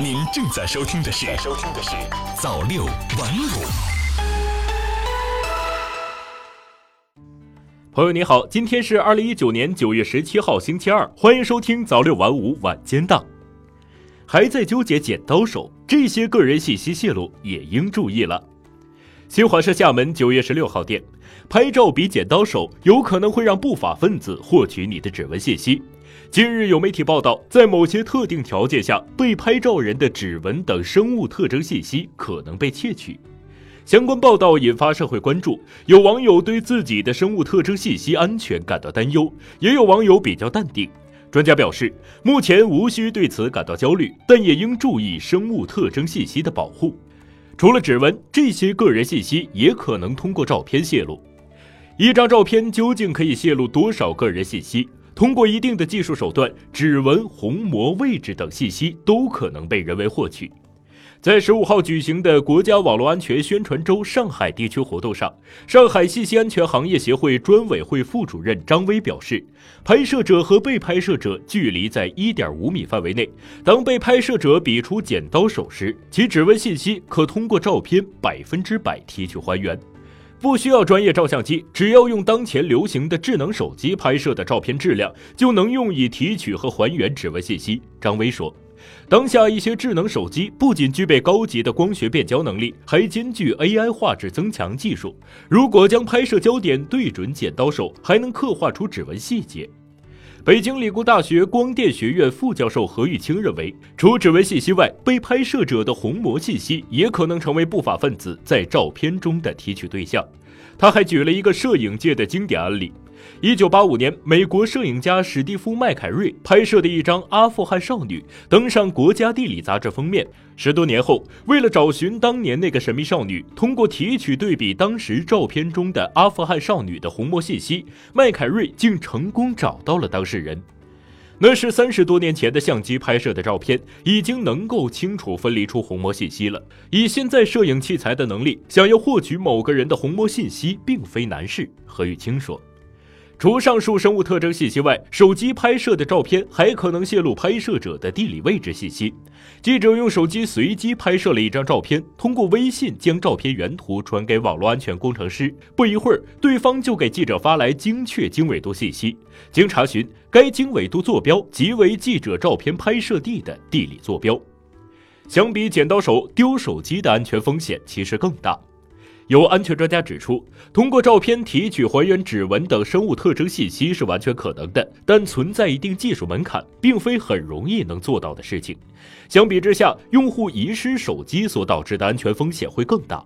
您正在收听的是《收听的是早六晚五》。朋友你好，今天是二零一九年九月十七号星期二，欢迎收听早六晚五晚间档。还在纠结剪刀手，这些个人信息泄露也应注意了。新华社厦门九月十六号电，拍照比剪刀手有可能会让不法分子获取你的指纹信息。近日有媒体报道，在某些特定条件下，被拍照人的指纹等生物特征信息可能被窃取。相关报道引发社会关注，有网友对自己的生物特征信息安全感到担忧，也有网友比较淡定。专家表示，目前无需对此感到焦虑，但也应注意生物特征信息的保护。除了指纹，这些个人信息也可能通过照片泄露。一张照片究竟可以泄露多少个人信息？通过一定的技术手段，指纹、虹膜位置等信息都可能被人为获取。在十五号举行的国家网络安全宣传周上海地区活动上，上海信息安全行业协会专委会副主任张威表示，拍摄者和被拍摄者距离在一点五米范围内。当被拍摄者比出剪刀手时，其指纹信息可通过照片百分之百提取还原。不需要专业照相机，只要用当前流行的智能手机拍摄的照片质量，就能用以提取和还原指纹信息。张威说，当下一些智能手机不仅具备高级的光学变焦能力，还兼具 AI 画质增强技术。如果将拍摄焦点对准剪刀手，还能刻画出指纹细节。北京理工大学光电学院副教授何玉清认为，除指纹信息外，被拍摄者的虹膜信息也可能成为不法分子在照片中的提取对象。他还举了一个摄影界的经典案例。一九八五年，美国摄影家史蒂夫·麦凯瑞拍摄的一张阿富汗少女登上《国家地理》杂志封面。十多年后，为了找寻当年那个神秘少女，通过提取对比当时照片中的阿富汗少女的虹膜信息，麦凯瑞竟成功找到了当事人。那是三十多年前的相机拍摄的照片，已经能够清楚分离出虹膜信息了。以现在摄影器材的能力，想要获取某个人的虹膜信息，并非难事。何玉清说。除上述生物特征信息外，手机拍摄的照片还可能泄露拍摄者的地理位置信息。记者用手机随机拍摄了一张照片，通过微信将照片原图传给网络安全工程师。不一会儿，对方就给记者发来精确经纬度信息。经查询，该经纬度坐标即为记者照片拍摄地的地理坐标。相比剪刀手丢手机的安全风险其实更大。有安全专家指出，通过照片提取还原指纹等生物特征信息是完全可能的，但存在一定技术门槛，并非很容易能做到的事情。相比之下，用户遗失手机所导致的安全风险会更大。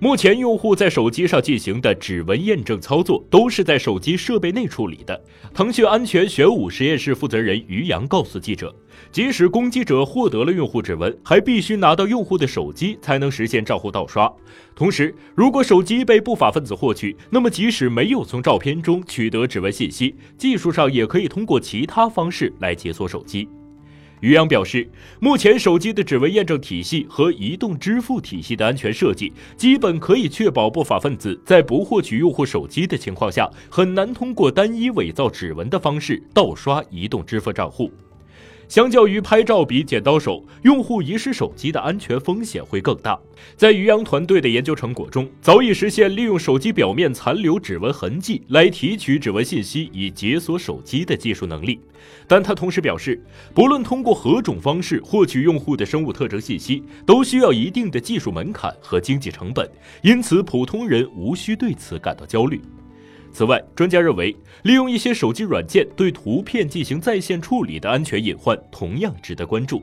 目前，用户在手机上进行的指纹验证操作都是在手机设备内处理的。腾讯安全玄武实验室负责人于洋告诉记者，即使攻击者获得了用户指纹，还必须拿到用户的手机才能实现账户盗刷。同时，如果手机被不法分子获取，那么即使没有从照片中取得指纹信息，技术上也可以通过其他方式来解锁手机。于洋表示，目前手机的指纹验证体系和移动支付体系的安全设计，基本可以确保不法分子在不获取用户手机的情况下，很难通过单一伪造指纹的方式盗刷移动支付账户。相较于拍照比剪刀手，用户遗失手机的安全风险会更大。在于洋团队的研究成果中，早已实现利用手机表面残留指纹痕迹来提取指纹信息以解锁手机的技术能力。但他同时表示，不论通过何种方式获取用户的生物特征信息，都需要一定的技术门槛和经济成本，因此普通人无需对此感到焦虑。此外，专家认为，利用一些手机软件对图片进行在线处理的安全隐患同样值得关注。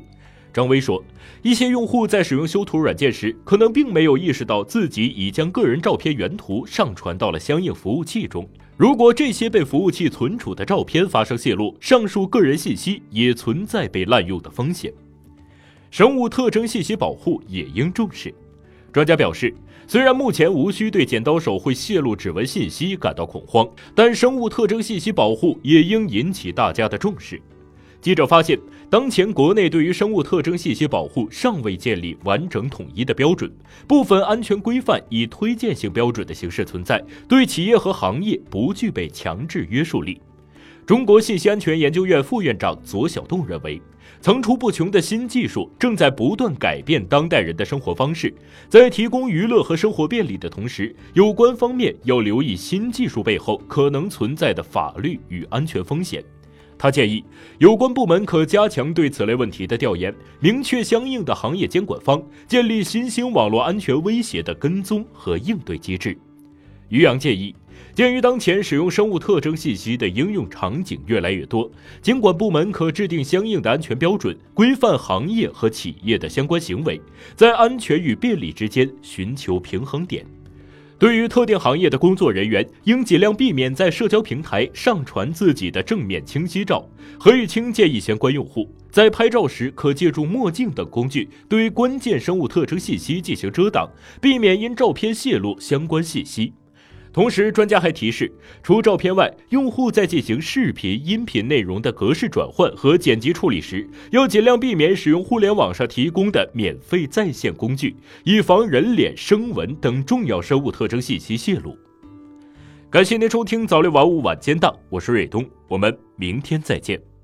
张威说，一些用户在使用修图软件时，可能并没有意识到自己已将个人照片原图上传到了相应服务器中。如果这些被服务器存储的照片发生泄露，上述个人信息也存在被滥用的风险。生物特征信息保护也应重视。专家表示。虽然目前无需对剪刀手会泄露指纹信息感到恐慌，但生物特征信息保护也应引起大家的重视。记者发现，当前国内对于生物特征信息保护尚未建立完整统一的标准，部分安全规范以推荐性标准的形式存在，对企业和行业不具备强制约束力。中国信息安全研究院副院长左晓栋认为。层出不穷的新技术正在不断改变当代人的生活方式，在提供娱乐和生活便利的同时，有关方面要留意新技术背后可能存在的法律与安全风险。他建议有关部门可加强对此类问题的调研，明确相应的行业监管方，建立新兴网络安全威胁的跟踪和应对机制。于洋建议，鉴于当前使用生物特征信息的应用场景越来越多，监管部门可制定相应的安全标准，规范行业和企业的相关行为，在安全与便利之间寻求平衡点。对于特定行业的工作人员，应尽量避免在社交平台上传自己的正面清晰照。何玉清建议相关用户在拍照时可借助墨镜等工具，对关键生物特征信息进行遮挡，避免因照片泄露相关信息。同时，专家还提示，除照片外，用户在进行视频、音频内容的格式转换和剪辑处理时，要尽量避免使用互联网上提供的免费在线工具，以防人脸、声纹等重要生物特征信息泄露。感谢您收听早六晚五晚间档，我是瑞东，我们明天再见。